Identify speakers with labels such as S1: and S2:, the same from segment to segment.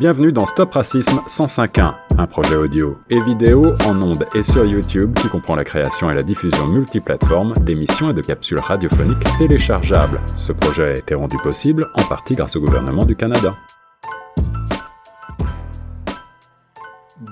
S1: Bienvenue dans Stop Racisme 105.1, un projet audio et vidéo en ondes et sur YouTube qui comprend la création et la diffusion multiplateforme d'émissions et de capsules radiophoniques téléchargeables. Ce projet a été rendu possible en partie grâce au gouvernement du Canada.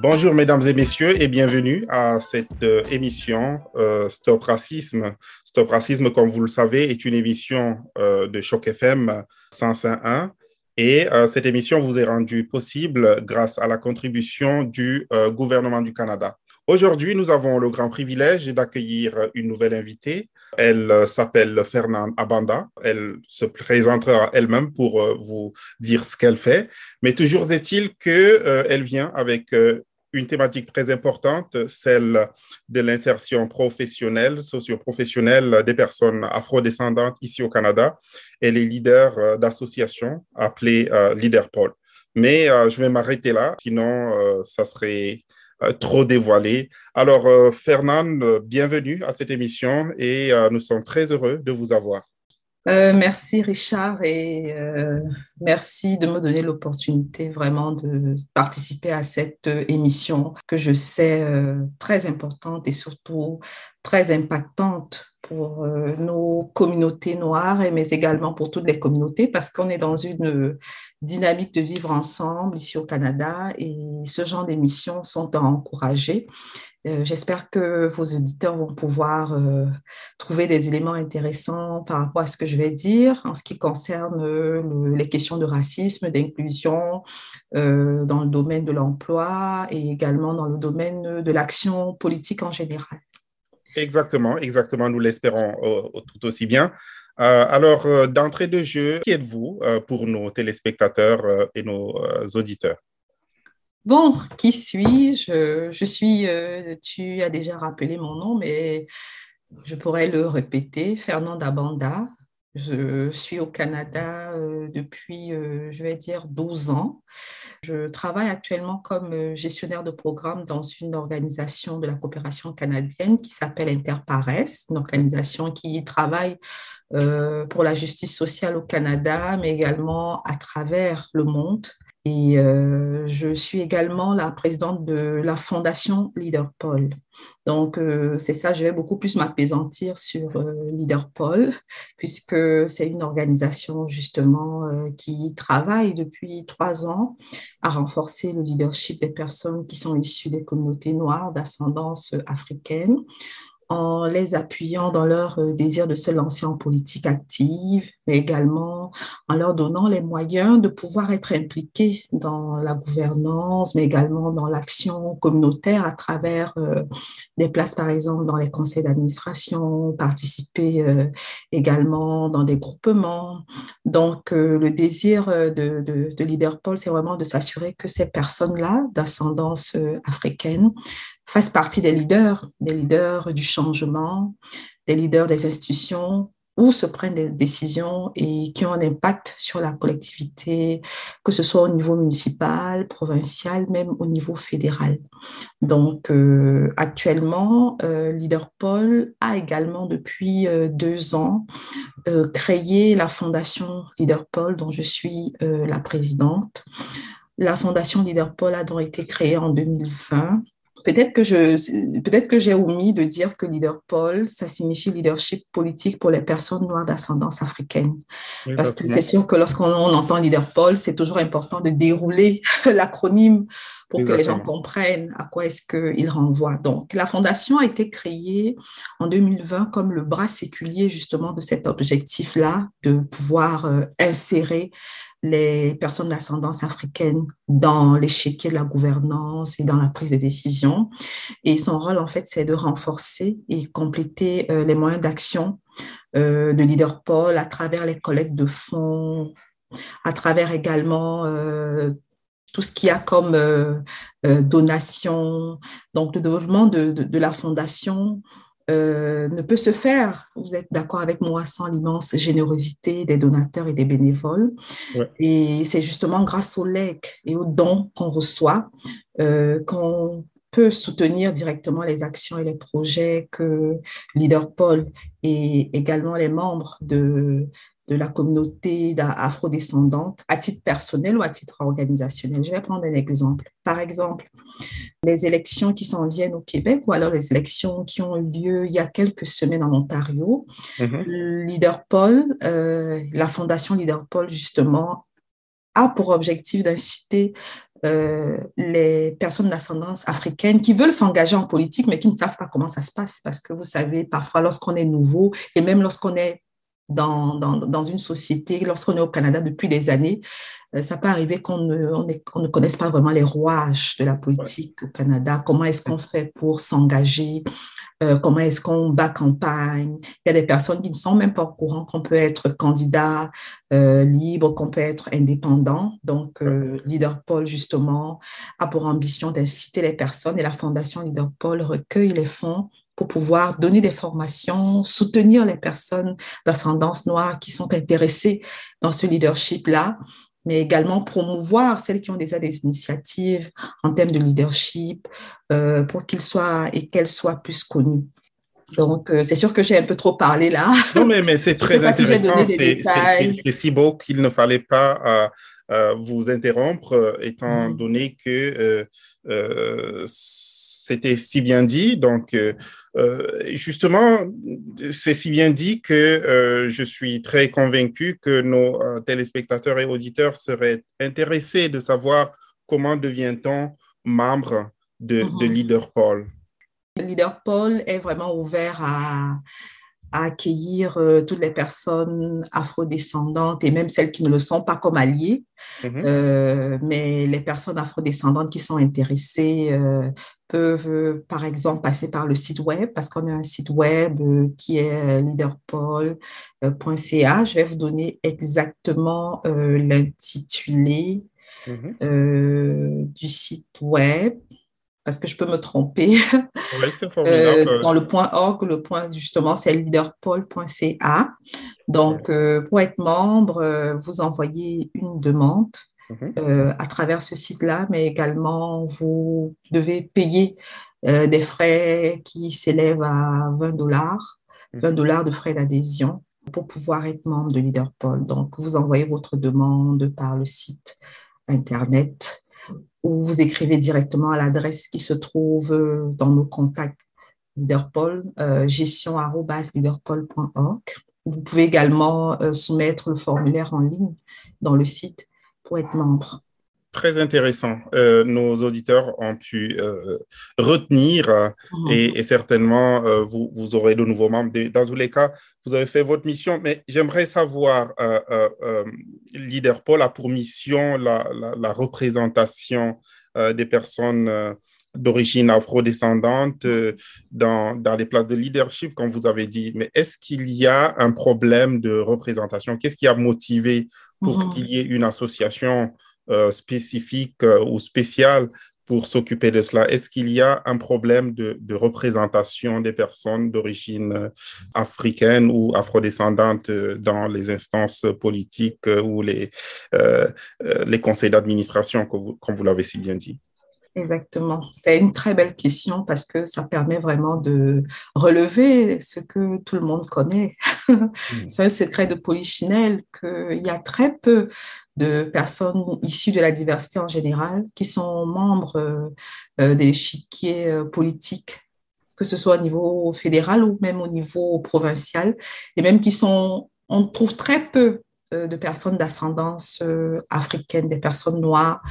S2: Bonjour mesdames et messieurs et bienvenue à cette euh, émission euh, Stop Racisme. Stop Racisme, comme vous le savez, est une émission euh, de Choc FM 105.1 et euh, cette émission vous est rendue possible grâce à la contribution du euh, gouvernement du Canada. Aujourd'hui, nous avons le grand privilège d'accueillir une nouvelle invitée. Elle euh, s'appelle Fernande Abanda. Elle se présentera elle-même pour vous dire ce qu'elle fait. Mais toujours est-il qu'elle vient avec une thématique très importante, celle de l'insertion professionnelle, socio-professionnelle des personnes afrodescendantes ici au Canada. Elle est leader euh, d'associations appelée euh, LeaderPol. Mais euh, je vais m'arrêter là, sinon ça serait trop dévoilé. Alors, Fernande, bienvenue à cette émission et nous sommes très heureux de vous avoir.
S3: Euh, merci Richard et euh, merci de me donner l'opportunité vraiment de participer à cette euh, émission que je sais très importante et surtout très impactante pour nos communautés noires, mais également pour toutes les communautés, parce qu'on est dans une dynamique de vivre ensemble ici au Canada et ce genre d'émissions sont à encourager. Euh, j'espère que vos auditeurs vont pouvoir euh, trouver des éléments intéressants par rapport à ce que je vais dire en ce qui concerne euh, les questions de racisme, d'inclusion dans le domaine de l'emploi et également dans le domaine de l'action politique en général.
S2: Exactement, exactement, nous l'espérons tout aussi bien. Alors, d'entrée de jeu, qui êtes-vous pour nos téléspectateurs et nos auditeurs?
S3: Bon, qui suis-je? Je suis, euh, tu as déjà rappelé mon nom, mais je pourrais le répéter, Fernanda Banda. Je suis au Canada euh, depuis, euh, je vais dire, 12 ans. Je travaille actuellement comme gestionnaire de programme dans une organisation de la coopération canadienne qui s'appelle Interpares, une organisation qui travaille pour la justice sociale au Canada, mais également à travers le monde et euh, je suis également la présidente de la fondation LeaderPol. Donc, euh, c'est ça, je vais beaucoup plus m'apaisantir sur euh, LeaderPol, puisque c'est une organisation justement qui travaille depuis trois ans à renforcer le leadership des personnes qui sont issues des communautés noires d'ascendance africaine en les appuyant dans leur euh, désir de se lancer en politique active, mais également en leur donnant les moyens de pouvoir être impliqués dans la gouvernance, mais également dans l'action communautaire à travers euh, des places, par exemple, dans les conseils d'administration, participer euh, également dans des groupements. Donc, le désir de, de, de Leader Paul, c'est vraiment de s'assurer que ces personnes-là, d'ascendance africaine, fassent partie des leaders, des leaders du changement, des leaders des institutions où se prennent des décisions et qui ont un impact sur la collectivité, que ce soit au niveau municipal, provincial, même au niveau fédéral. Donc, euh, actuellement, euh, Leader Paul a également, depuis euh, deux ans, créé la fondation Leader Paul, dont je suis la présidente. La fondation Leader Paul a donc été créée en 2020 Peut-être que je, peut-être que j'ai omis de dire que leader Paul, ça signifie leadership politique pour les personnes noires d'ascendance africaine. Parce que c'est sûr que lorsqu'on entend leader Paul, c'est toujours important de dérouler l'acronyme pour que les gens comprennent à quoi est-ce qu'il renvoie. Donc, la fondation a été créée en 2020 comme le bras séculier justement de cet objectif-là, de pouvoir euh, insérer les personnes d'ascendance africaine dans l'échiquier de la gouvernance et dans la prise de décision. Et son rôle, en fait, c'est de renforcer et compléter euh, les moyens d'action euh, de Leader Paul à travers les collectes de fonds, à travers également euh, tout ce qu'il y a comme donation. Donc, le développement de, de la fondation euh, ne peut se faire, vous êtes d'accord avec moi, sans l'immense générosité des donateurs et des bénévoles. Et c'est justement grâce aux legs et aux dons qu'on reçoit euh, qu'on peut soutenir directement les actions et les projets que Leader Paul et également les membres de, de la communauté afrodescendante à titre personnel ou à titre organisationnel. Je vais prendre un exemple. Par exemple, les élections qui s'en viennent au Québec ou alors les élections qui ont eu lieu il y a quelques semaines en Ontario. Mm-hmm. Leader Paul, euh, la fondation Leader Paul, justement, a pour objectif d'inciter euh, les personnes d'ascendance africaine qui veulent s'engager en politique, mais qui ne savent pas comment ça se passe. Parce que vous savez, parfois, lorsqu'on est nouveau, et même lorsqu'on est dans, dans, dans, une société, lorsqu'on est au Canada depuis des années, euh, ça peut arriver qu'on ne, on ne connaisse pas vraiment les rouages de la politique au Canada. Comment est-ce qu'on fait pour s'engager? Euh, Comment est-ce qu'on bat campagne? Il y a des personnes qui ne sont même pas au courant qu'on peut être candidat euh, libre, qu'on peut être indépendant. Donc, Leader Paul, justement, a pour ambition d'inciter les personnes et la Fondation Leader Paul recueille les fonds pour pouvoir donner des formations, soutenir les personnes d'ascendance noire qui sont intéressées dans ce leadership-là, mais également promouvoir celles qui ont déjà des initiatives en termes de leadership euh, pour qu'ils soient et qu'elles soient plus connues. Donc, euh, c'est sûr que j'ai un peu trop parlé là.
S2: Non, mais, mais c'est très intéressant. c'est si beau qu'il ne fallait pas euh, vous interrompre, étant mm. donné que c'était si bien dit. Donc, euh, euh, justement, c'est si bien dit que euh, je suis très convaincu que nos téléspectateurs et auditeurs seraient intéressés de savoir comment devient-on membre de, de. Leader Paul.
S3: Leader Paul est vraiment ouvert à, à accueillir euh, toutes les personnes afrodescendantes et même celles qui ne le sont pas comme alliées. Mhm. Euh, mais les personnes afrodescendantes qui sont intéressées euh, peuvent, par exemple, passer par le site web parce qu'on a un site web qui est leaderpol.ca. Je vais vous donner exactement l'intitulé mhm. du site web parce que je peux me tromper. Euh, dans le point org, le point justement, c'est leaderpol.ca. Donc, euh, pour être membre, euh, vous envoyez une demande mhm. à travers ce site-là, mais également, vous devez payer des frais qui s'élèvent à 20 dollars, 20 mhm. dollars de frais d'adhésion pour pouvoir être membre de LeaderPol. Donc, vous envoyez votre demande par le site Internet ou vous écrivez directement à l'adresse qui se trouve euh, dans nos contacts Leaderpol, euh, gestion.leaderpol.org. Vous pouvez également euh, soumettre le formulaire en ligne dans le site pour être membre
S2: très intéressant. Euh, nos auditeurs ont pu euh, retenir euh, mhm. et, certainement vous, vous, aurez de nouveaux membres. Dans tous les cas, vous avez fait votre mission, mais j'aimerais savoir, Leader Paul a pour mission la, la, représentation des personnes d'origine afrodescendante dans, dans les places de leadership, comme vous avez dit. Mais est-ce qu'il y a un problème de représentation? Qu'est-ce qui a motivé pour mhm. qu'il y ait une association spécifique euh, ou spécial pour s'occuper de cela? Est-ce qu'il y a un problème de, représentation des personnes d'origine euh, africaine ou afrodescendante dans les instances politiques ou les conseils d'administration, comme vous l'avez si bien dit?
S3: Exactement. C'est une très belle question parce que ça permet vraiment de relever ce que tout le monde connaît. Mm. C'est un secret de Polichinelle qu'il y a très peu de personnes issues de la diversité en général qui sont membres euh, euh, des échiquiers euh, politiques, que ce soit au niveau fédéral ou même au niveau provincial, et même qui sont, on trouve très peu de personnes d'ascendance euh, africaine, des personnes noires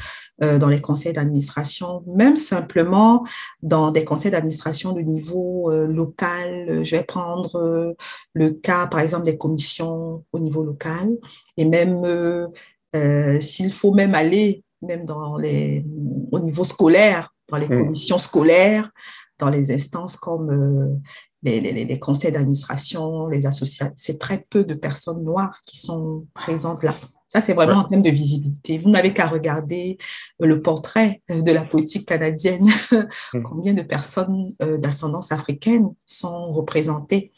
S3: euh, dans les conseils d'administration, même simplement dans des conseils d'administration de niveau local. Je vais prendre le cas, par exemple, des commissions au niveau local et même s'il faut même aller même dans les, au niveau scolaire, dans les mmh. commissions scolaires, dans les instances comme les, conseils d'administration, les associations, c'est très peu de personnes noires qui sont présentes là. Ça, c'est vraiment en termes de visibilité. Vous n'avez qu'à regarder euh, le portrait euh, de la politique canadienne. Mmh. Combien de personnes euh, d'ascendance africaine sont représentées,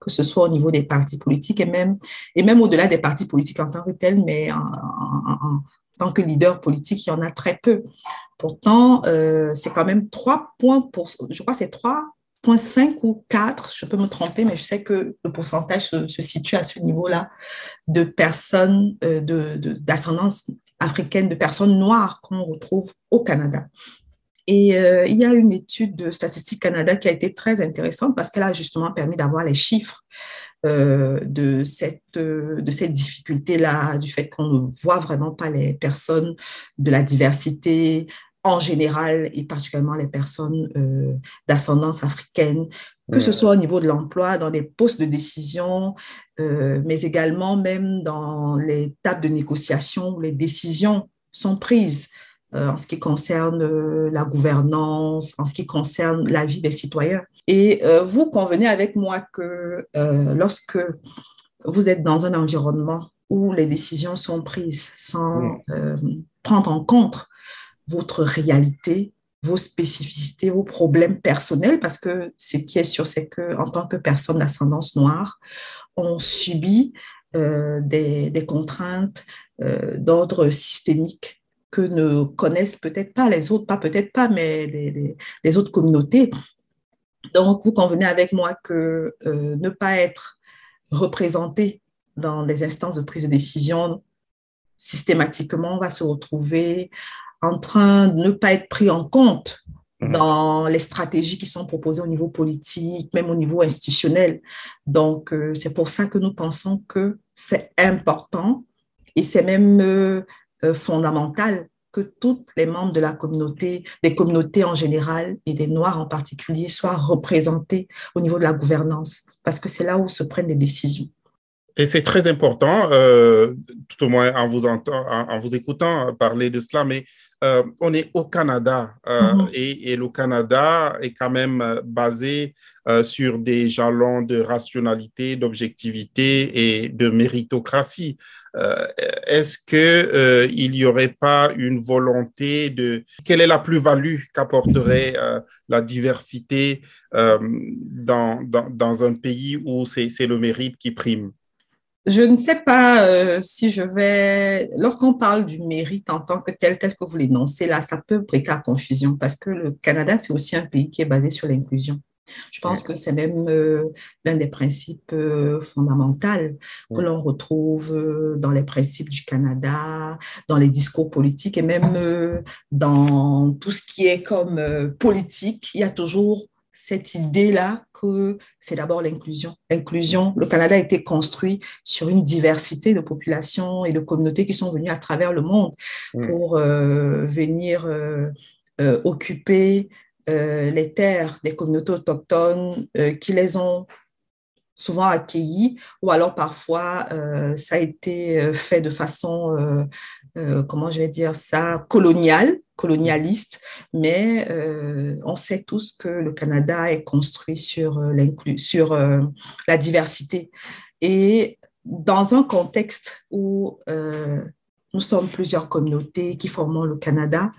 S3: que ce soit au niveau des partis politiques et même, et même au-delà des partis politiques en tant que tels, mais en, tant que leader politique, il y en a très peu. Pourtant, c'est quand même trois points pour, je crois, c'est trois 4,5 ou 4, je peux me tromper, mais je sais que le pourcentage se, situe à ce niveau-là de personnes d'ascendance de, africaine, de personnes noires qu'on retrouve au Canada. Et euh, il y a une étude de Statistique Canada qui a été très intéressante parce qu'elle a justement permis d'avoir les chiffres euh, euh, de cette difficulté-là, du fait qu'on ne voit vraiment pas les personnes de la diversité en général et particulièrement les personnes d'ascendance africaine, que ce soit au niveau de l'emploi, dans des postes de décision, mais également même dans les tables de négociation où les décisions sont prises. Euh, en ce qui concerne euh, la gouvernance, en ce qui concerne la vie des citoyens. Et euh, vous convenez avec moi que lorsque vous êtes dans un environnement où les décisions sont prises sans prendre en compte votre réalité, vos spécificités, vos problèmes personnels, parce que ce qui est sûr, c'est que en tant que personne d'ascendance noire, on subit des, des, contraintes d'ordre systémique que ne connaissent peut-être pas les autres, pas peut-être pas, mais les, autres communautés. Donc, vous convenez avec moi que euh, ne pas être représenté dans des instances de prise de décision, systématiquement, on va se retrouver en train de ne pas être pris en compte mmh. dans les stratégies qui sont proposées au niveau politique, même au niveau institutionnel. Donc, euh, c'est pour ça que nous pensons que c'est important et c'est même euh, euh, fondamental que tous les membres de la communauté, des communautés en général et des Noirs en particulier, soient représentés au niveau de la gouvernance, parce que c'est là où se prennent des décisions.
S2: Et c'est très important, euh, tout au moins en vous, en, vous écoutant parler de cela, mais euh, on est au Canada mm-hmm. et, et, le Canada est quand même basé sur des jalons de rationalité, d'objectivité et de méritocratie. Euh, est-ce qu'il euh, n'y aurait pas une volonté de... Quelle est la plus-value qu'apporterait euh, la diversité dans, dans, un pays où c'est le mérite qui prime?
S3: Je ne sais pas si je vais. Lorsqu'on parle du mérite en tant que tel, tel que vous l'énoncez là, ça peut prêter à confusion parce que le Canada, c'est aussi un pays qui est basé sur l'inclusion. Je pense que c'est même euh, l'un des principes euh, fondamentaux que l'on retrouve euh, dans les principes du Canada, dans les discours politiques et même dans tout ce qui est comme politique. Il y a toujours cette idée-là que c'est d'abord l'inclusion. L'inclusion, le Canada a été construit sur une diversité de populations et de communautés qui sont venues à travers le monde pour venir occuper euh, les terres des communautés autochtones euh, qui les ont souvent accueillis, ou alors parfois euh, ça a été fait de façon, comment je vais dire ça, coloniale, colonialiste, mais on sait tous que le Canada est construit sur, sur la diversité. Et dans un contexte où nous sommes plusieurs communautés qui formons le Canada,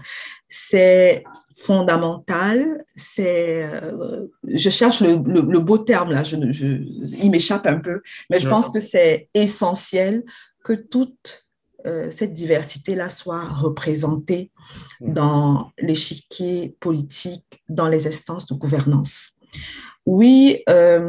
S3: c'est fondamental, c'est, euh, je cherche le, le, beau terme là, je, je, il m'échappe un peu, mais je pense que c'est essentiel que toute euh, cette diversité-là soit représentée dans l'échiquier politique, dans les instances de gouvernance. Oui, euh,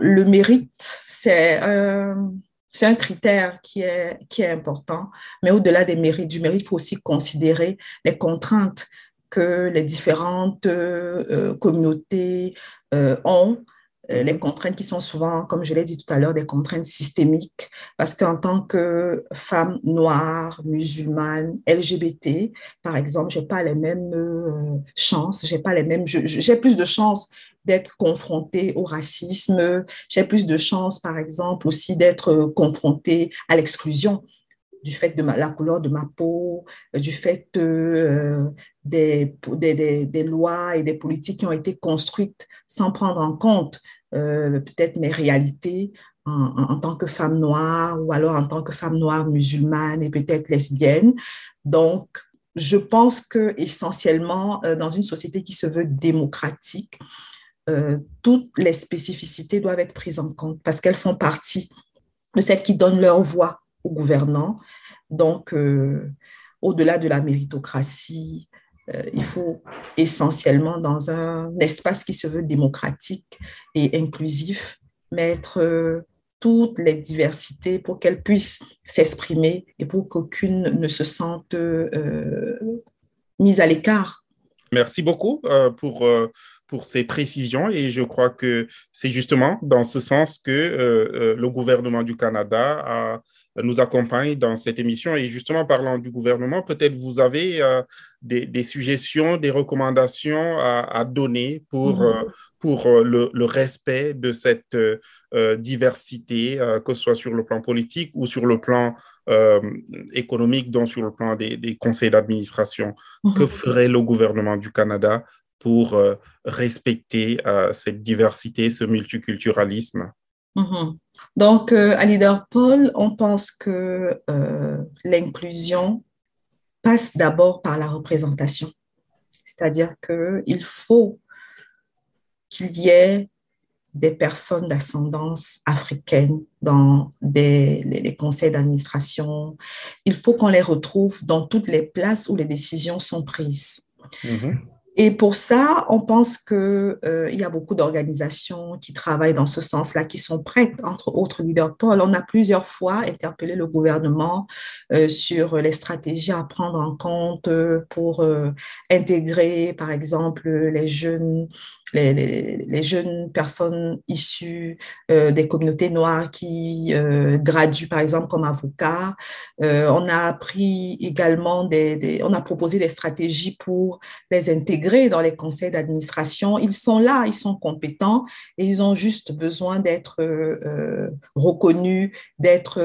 S3: le mérite, c'est un, critère qui est, qui est important, mais au-delà des mérites, du mérite, il faut aussi considérer les contraintes que les différentes euh, euh, communautés euh, ont, les mhm. contraintes qui sont souvent, comme je l'ai dit tout à l'heure, des contraintes systémiques, parce qu'en tant que femme noire, musulmane, LGBT, par exemple, j'ai pas les mêmes chances, j'ai pas les mêmes, j'ai plus de chances d'être confrontée au racisme, j'ai plus de chances, par exemple, aussi d'être confrontée à l'exclusion du fait de la couleur de ma peau, euh, du fait euh, des, lois et des politiques qui ont été construites sans prendre en compte euh, peut-être mes réalités en, en, tant que femme noire ou alors en tant que femme noire musulmane et peut-être lesbienne. Donc, je pense que essentiellement, dans une société qui se veut démocratique, toutes les spécificités doivent être prises en compte parce qu'elles font partie de celles qui donnent leur voix aux gouvernants. Donc, euh, au-delà de la méritocratie, il faut essentiellement, dans un espace qui se veut démocratique et inclusif, mettre toutes les diversités pour qu'elles puissent s'exprimer et pour qu'aucune ne se sente mise à l'écart.
S2: Merci beaucoup pour pour ces précisions et je crois que c'est justement dans ce sens que euh, euh, le gouvernement du Canada nous accompagne dans cette émission. Et justement, parlant du gouvernement, peut-être vous avez euh, des, suggestions, des recommandations à, donner pour, mm-hmm. pour le, respect de cette diversité, que ce soit sur le plan politique ou sur le plan économique, donc sur le plan des, conseils d'administration. Que mm-hmm. ferait le gouvernement du Canada pour euh, respecter euh, cette diversité, ce multiculturalisme?
S3: Mhm. Donc, euh, à Leader Paul, on pense que l'inclusion passe d'abord par la représentation. C'est-à-dire qu'il faut qu'il y ait des personnes d'ascendance africaine dans les, conseils d'administration. Il faut qu'on les retrouve dans toutes les places où les décisions sont prises. Mhm. Et pour ça, on pense qu'il euh, y a beaucoup d'organisations qui travaillent dans ce sens-là, qui sont prêtes, entre autres leaders Paul. On a plusieurs fois interpellé le gouvernement euh, sur les stratégies à prendre en compte euh, pour intégrer, par exemple, les jeunes les, jeunes personnes issues des communautés noires qui graduent, par exemple, comme avocats. On a appris également des, on a proposé des stratégies pour les intégrer dans les conseils d'administration. Ils sont là, ils sont compétents et ils ont juste besoin d'être reconnus, d'être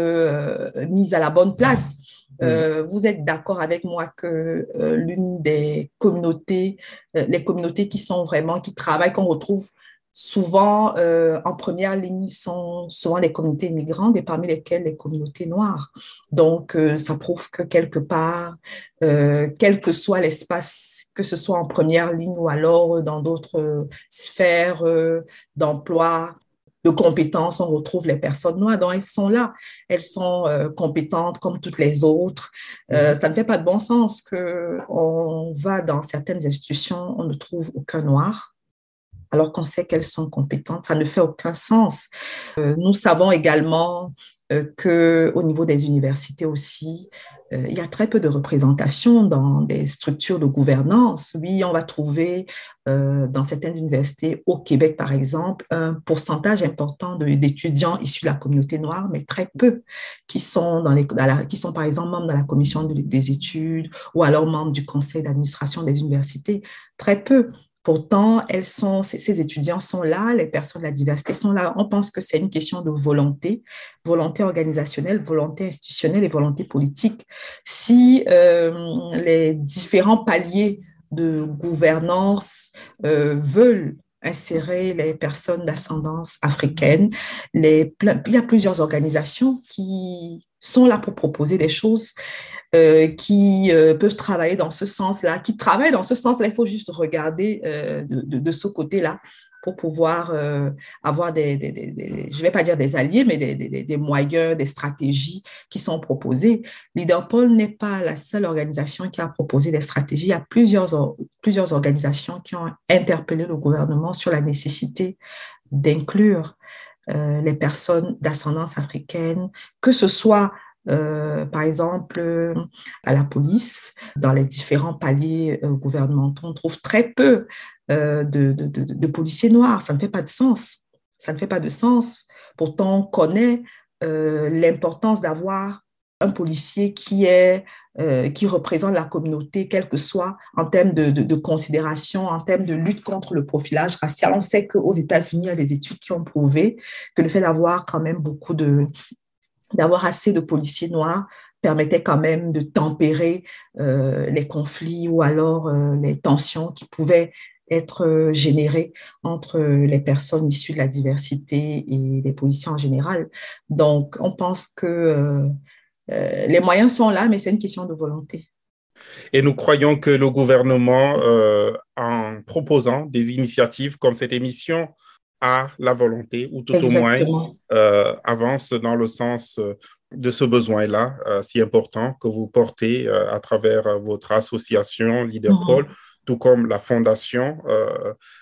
S3: mis à la bonne place. Euh, vous êtes d'accord avec moi que euh, l'une des communautés, euh, les communautés qui sont vraiment, qui travaillent, qu'on retrouve souvent en première ligne sont souvent les communautés migrantes et parmi lesquelles les communautés noires. Donc, ça prouve que quelque part, quel que soit l'espace, que ce soit en première ligne ou alors dans d'autres sphères d'emploi, de compétences, on retrouve les personnes noires. Donc, elles sont là. Elles sont euh, compétentes comme toutes les autres. Euh, mhm. ça ne fait pas de bon sens qu'on va dans certaines institutions, on ne trouve aucun noir alors qu'on sait qu'elles sont compétentes. Ça ne fait aucun sens. Euh, nous savons également qu'au niveau des universités aussi, euh, il y a très peu de représentation dans des structures de gouvernance. Oui, on va trouver euh, dans certaines universités, au Québec par exemple, un pourcentage important d'étudiants issus de la communauté noire, mais très peu qui sont, qui sont par exemple membres de la commission des études ou alors membres du conseil d'administration des universités. Très peu. Pourtant, ces, étudiants sont là, les personnes de la diversité sont là. On pense que c'est une question de volonté, volonté organisationnelle, volonté institutionnelle et volonté politique. Si euh, les différents paliers de gouvernance euh, veulent insérer les personnes d'ascendance africaine. Il y a plusieurs organisations qui sont là pour proposer des choses euh, qui euh, peuvent travailler dans ce sens-là, qui travaillent dans ce sens-là. Il faut juste regarder euh, de, ce côté-là pour pouvoir avoir des, je ne vais pas dire des alliés, mais des, moyens, des stratégies qui sont proposées. LeaderPol n'est pas la seule organisation qui a proposé des stratégies. Il y a plusieurs organisations qui ont interpellé le gouvernement sur la nécessité d'inclure les personnes d'ascendance africaine, que ce soit euh, par exemple, euh, à la police, dans les différents paliers euh, gouvernementaux, on trouve très peu de, policiers noirs. Ça ne fait pas de sens. Ça ne fait pas de sens. Pourtant, on connaît l'importance d'avoir un policier qui est qui représente la communauté, quel que soit en termes de, de, considération, en termes de lutte contre le profilage racial. On sait qu'aux États-Unis, il y a des études qui ont prouvé que le fait d'avoir quand même beaucoup de, d'avoir assez de policiers noirs permettait quand même de tempérer euh, les conflits ou alors euh, les tensions qui pouvaient être euh, générées entre les personnes issues de la diversité et les policiers en général. Donc, on pense que les moyens sont là, mais c'est une question de volonté.
S2: Et nous croyons que le gouvernement, en proposant des initiatives comme cette émission, a la volonté, ou tout au moins euh, avance dans le sens euh, de ce besoin-là si important que vous portez à travers votre association Leaderpol, mhm. tout comme la fondation,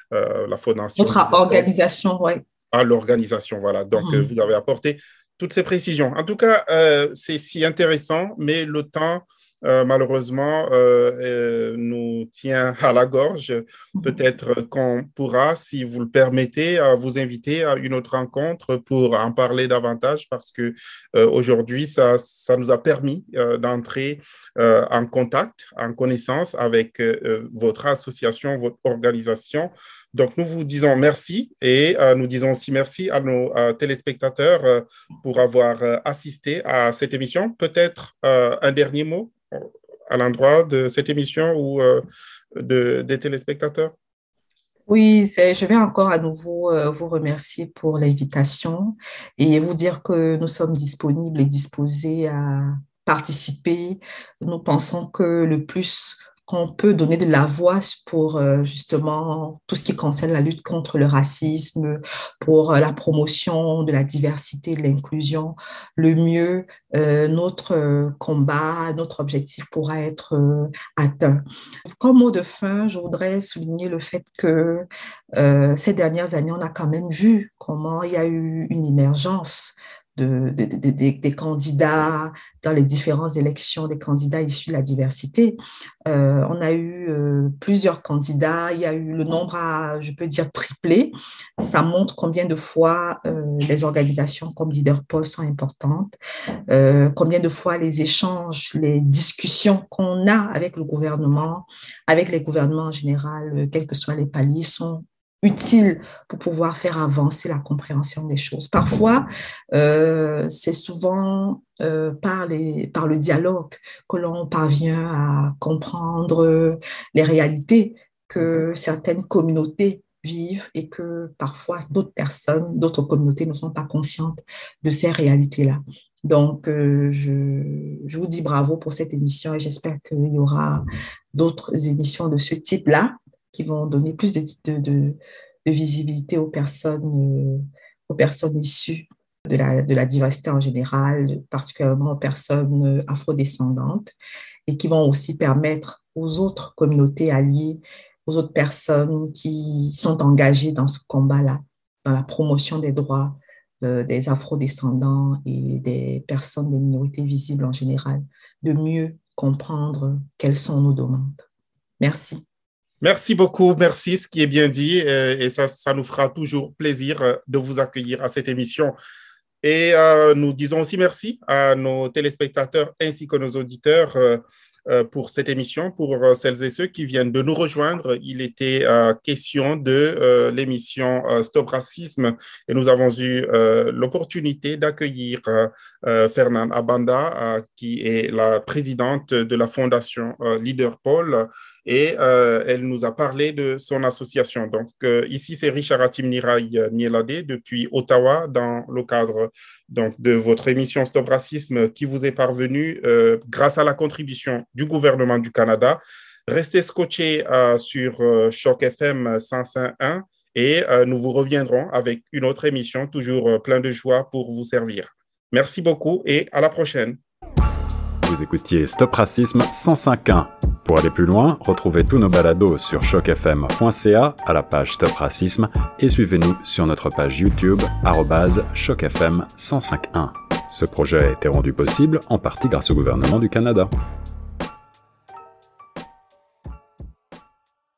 S2: la fondation.
S3: Votre organisation, oui.
S2: À l'organisation, voilà. Donc, mhm. vous avez apporté toutes ces précisions. En tout cas, c'est si intéressant, mais le temps euh, malheureusement, euh, euh, nous tient à la gorge. Peut-être qu'on pourra, si vous le permettez, vous inviter à une autre rencontre pour en parler davantage parce que aujourd'hui, ça, ça nous a permis d'entrer en contact, en connaissance avec votre association, votre organisation. Donc, nous vous disons merci et nous disons aussi merci à nos téléspectateurs pour avoir assisté à cette émission. Peut-être un dernier mot à l'endroit de cette émission ou euh, de, des téléspectateurs?
S3: Oui, je vais encore à nouveau euh, vous remercier pour l'invitation et vous dire que nous sommes disponibles et disposés à participer. Nous pensons que le plus qu'on peut donner de la voix pour euh, justement tout ce qui concerne la lutte contre le racisme, pour euh, la promotion de la diversité, de l'inclusion, le mieux euh, notre combat, notre objectif pourra être atteint. Comme mot de fin, je voudrais souligner le fait que ces dernières années, on a quand même vu comment il y a eu une émergence de, des candidats dans les différentes élections, des candidats issus de la diversité. Euh, on a eu euh, plusieurs candidats, il y a eu le nombre à, je peux dire, triplé. Ça montre combien de fois euh, les organisations comme LeaderPol sont importantes, combien de fois les échanges, les discussions qu'on a avec le gouvernement, avec les gouvernements en général, quels que soient les paliers, sont utile pour pouvoir faire avancer la compréhension des choses. Parfois, euh, c'est souvent euh, par, les, par le dialogue que l'on parvient à comprendre les réalités que certaines communautés vivent et que parfois d'autres personnes, d'autres communautés ne sont pas conscientes de ces réalités-là. Donc, euh, je, je, vous dis bravo pour cette émission et j'espère qu'il y aura d'autres émissions de ce type-là qui vont donner plus de, visibilité aux personnes, euh, aux personnes issues de la, de la, diversité en général, particulièrement aux personnes euh, afrodescendantes, et qui vont aussi permettre aux autres communautés alliées, aux autres personnes qui sont engagées dans ce combat-là, dans la promotion des droits euh, des afrodescendants et des personnes des minorités visibles en général, de mieux comprendre quelles sont nos demandes. Merci.
S2: Merci beaucoup, merci, ce qui est bien dit, euh, et ça, ça nous fera toujours plaisir euh, de vous accueillir à cette émission. Et euh, nous disons aussi merci à nos téléspectateurs ainsi que nos auditeurs pour cette émission, pour celles et ceux qui viennent de nous rejoindre. Il était question de l'émission Stop Racisme et nous avons eu l'opportunité d'accueillir Fernand Abanda, qui est la présidente de la fondation Leader Paul et euh, elle nous a parlé de son association. Donc, euh, ici, c'est Richard Atim Nirai Nielade depuis Ottawa, dans le cadre donc, de votre émission Stop Racisme qui vous est parvenue euh, grâce à la contribution du gouvernement du Canada. Restez scotchés sur Choc FM 105.1 et nous vous reviendrons avec une autre émission, toujours plein de joie pour vous servir. Merci beaucoup et à la prochaine.
S1: Vous écoutiez Stop Racisme 105.1. Pour aller plus loin, retrouvez tous nos balados sur chocfm.ca à la page Stop Racisme et suivez-nous sur notre page YouTube chocfm 105.1. Ce projet a été rendu possible en partie grâce au gouvernement du Canada.